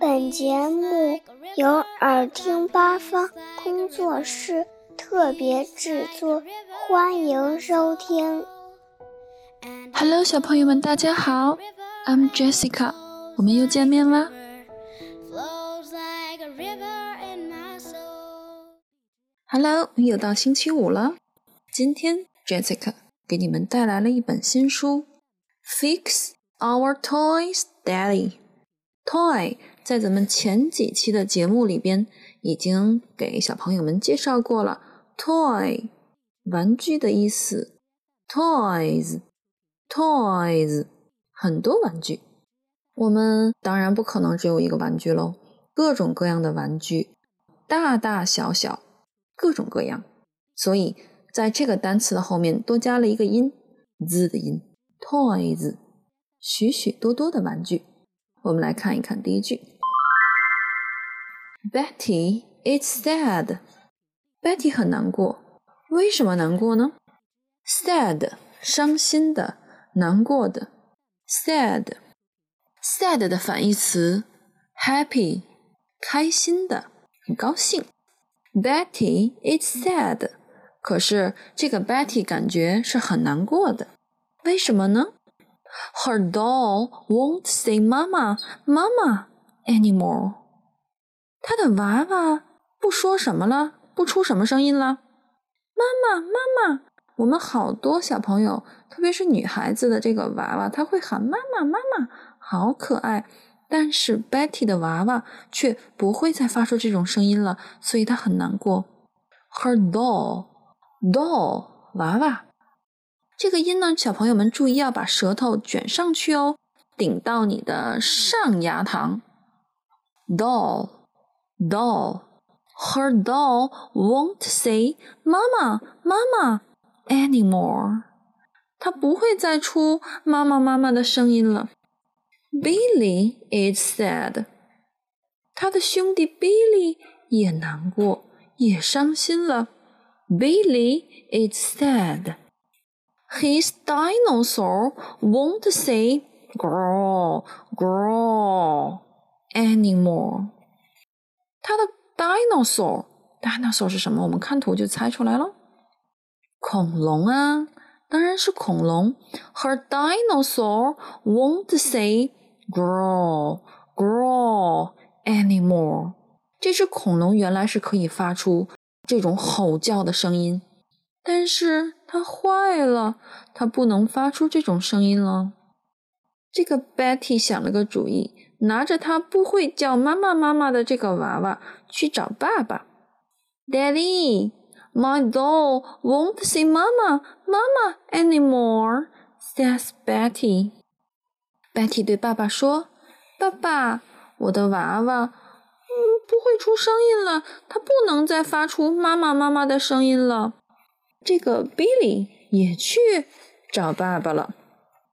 本节目由耳听八方工作室特别制作，欢迎收听。Hello，小朋友们，大家好，I'm Jessica，我们又见面啦。Hello，又到星期五了。今天 Jessica 给你们带来了一本新书，Fix Our Toys, Daddy。Toy 在咱们前几期的节目里边已经给小朋友们介绍过了，Toy 玩具的意思，Toys，Toys 很多玩具。我们当然不可能只有一个玩具喽，各种各样的玩具，大大小小，各种各样。所以在这个单词的后面多加了一个音，z 的音，Toys，许许多多的玩具。我们来看一看第一句。，Betty，it's sad. Betty 很难过，为什么难过呢？Sad，伤心的，难过的。Sad，sad 的反义词，happy，开心的，很高兴。Betty，it's sad，可是这个 Betty 感觉是很难过的，为什么呢？Her doll won't say "Mama, Mama" anymore. 她的娃娃不说什么了，不出什么声音了。妈妈，妈妈！我们好多小朋友，特别是女孩子的这个娃娃，她会喊妈妈，妈妈，好可爱。但是 Betty 的娃娃却不会再发出这种声音了，所以她很难过。Her doll, doll 娃娃。这个音呢，小朋友们注意要把舌头卷上去哦，顶到你的上牙膛。Doll, doll, her doll won't say "mama, mama" anymore。它不会再出妈妈妈妈的声音了。Billy is sad。他的兄弟 Billy 也难过，也伤心了。Billy is sad。His dinosaur won't say "growl, growl" anymore。他的 dinosaur，dinosaur 是什么？我们看图就猜出来了。恐龙啊，当然是恐龙。Her dinosaur won't say "growl, growl" anymore。这只恐龙原来是可以发出这种吼叫的声音。 但是它坏了，它不能发出这种声音了。这个 Betty 想了个主意，拿着它不会叫妈妈妈妈的这个娃娃去找爸爸。Daddy, my doll won't say "Mama, Mama" anymore," says Betty. Betty 对爸爸说：“爸爸，我的娃娃，嗯，不会出声音了，它不能再发出妈妈妈妈的声音了。”这个 Billy 也去找爸爸了。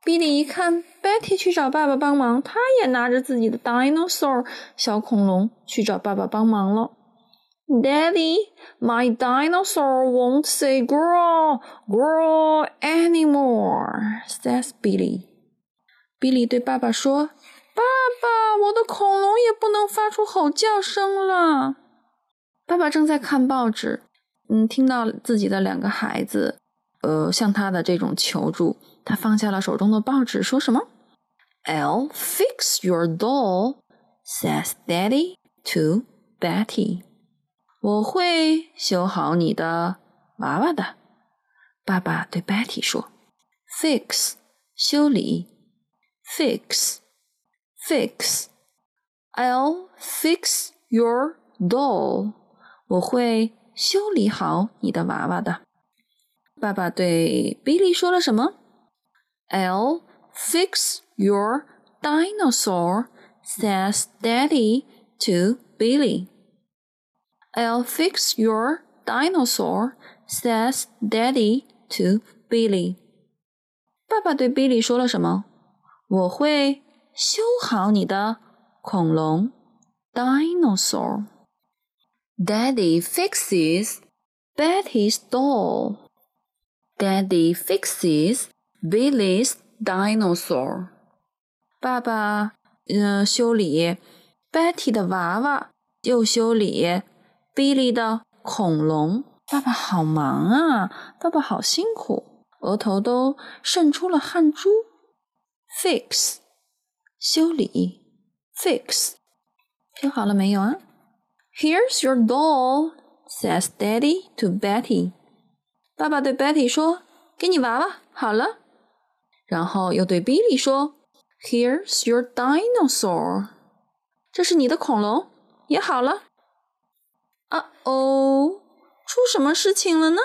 Billy 一看 Betty 去找爸爸帮忙，他也拿着自己的 dinosaur 小恐龙去找爸爸帮忙了。Daddy, my dinosaur won't say growl, growl anymore," says Billy. Billy 对爸爸说：“爸爸，我的恐龙也不能发出吼叫声了。”爸爸正在看报纸。嗯，听到自己的两个孩子，呃，向他的这种求助，他放下了手中的报纸，说什么？"I'll fix your doll," says Daddy to Betty. 我会修好你的娃娃的。爸爸对 Betty 说："Fix，修理，fix，fix。I'll fix your doll." 我会。修理好你的娃娃的。爸爸对 Billy 说了什么？"I'll fix your dinosaur," says Daddy to Billy. "I'll fix your dinosaur," says Daddy to Billy. 爸爸对 Billy 说了什么？我会修好你的恐龙 dinosaur。Daddy fixes Betty's doll. Daddy fixes Billy's dinosaur. 爸爸，嗯，修理 Betty 的娃娃，又修理 Billy 的恐龙。爸爸好忙啊，爸爸好辛苦，额头都渗出了汗珠。Fix，修理。Fix，听好了没有啊？Here's your doll，says Daddy to Betty。爸爸对 Betty 说：“给你娃娃，好了。”然后又对 Billy 说：“Here's your dinosaur。”这是你的恐龙，也好了。啊哦，出什么事情了呢？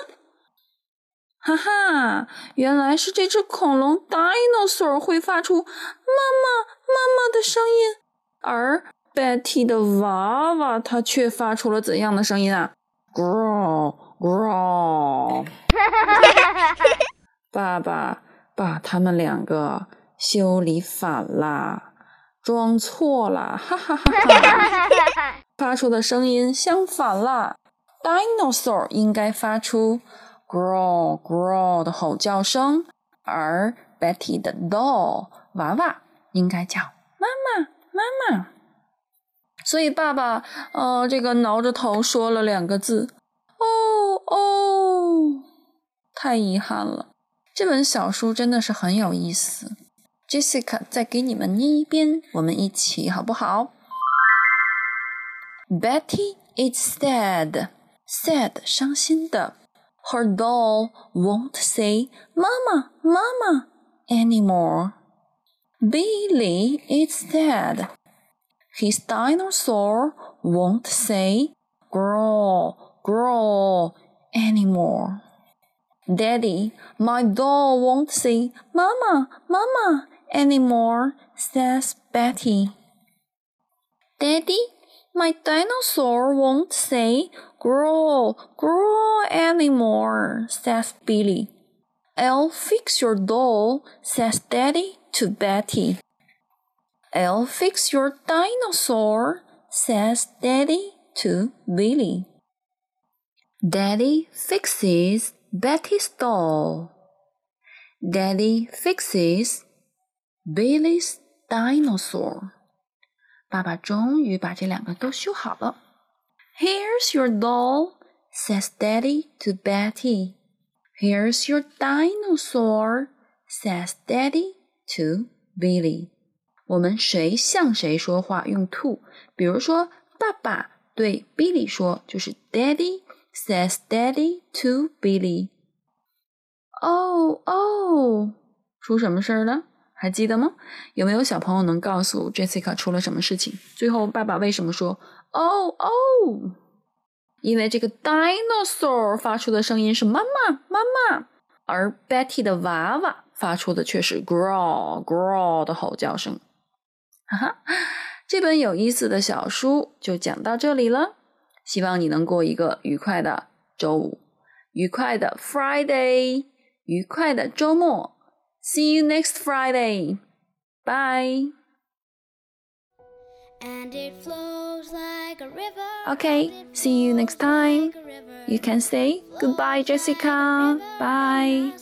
哈哈，原来是这只恐龙 dinosaur 会发出“妈妈，妈妈”的声音，而 Betty 的娃娃它却发出了怎样的声音啊？Growl growl。爸爸把他们两个修理反啦。装错了，哈哈哈哈！发出的声音相反啦。Dinosaur 应该发出 growl growl 的吼叫声，而 Betty 的 doll 娃娃应该叫妈妈妈妈。所以爸爸，呃，这个挠着头说了两个字：哦哦，太遗憾了。这本小书真的是很有意思。Jessica 再给你们念一遍，我们一起好不好？Betty is sad, sad 伤心的。Her doll won't say "Mama, Mama" anymore. Billy is sad. His dinosaur won't say "Grow, grow" anymore. Daddy, my doll won't say "Mama, Mama" anymore, says Betty. Daddy, my dinosaur won't say grow, grow anymore, says Billy. I'll fix your doll, says Daddy to Betty. I'll fix your dinosaur, says Daddy to Billy. Daddy fixes Betty's doll. Daddy fixes Billy's dinosaur。爸爸终于把这两个都修好了。Here's your doll, says Daddy to Betty. Here's your dinosaur, says Daddy to Billy. 我们谁向谁说话用 to，比如说爸爸对 Billy 说，就是 Daddy says Daddy to Billy。哦哦，出什么事儿了？还记得吗？有没有小朋友能告诉 Jessica 出了什么事情？最后爸爸为什么说哦哦？因为这个 dinosaur 发出的声音是妈妈妈妈，而 Betty 的娃娃发出的却是 growl growl 的吼叫声。哈哈，这本有意思的小书就讲到这里了。希望你能过一个愉快的周五，愉快的 Friday，愉快的周末。See you next Friday. Bye. Okay, see you next time. You can say goodbye, Jessica. Bye.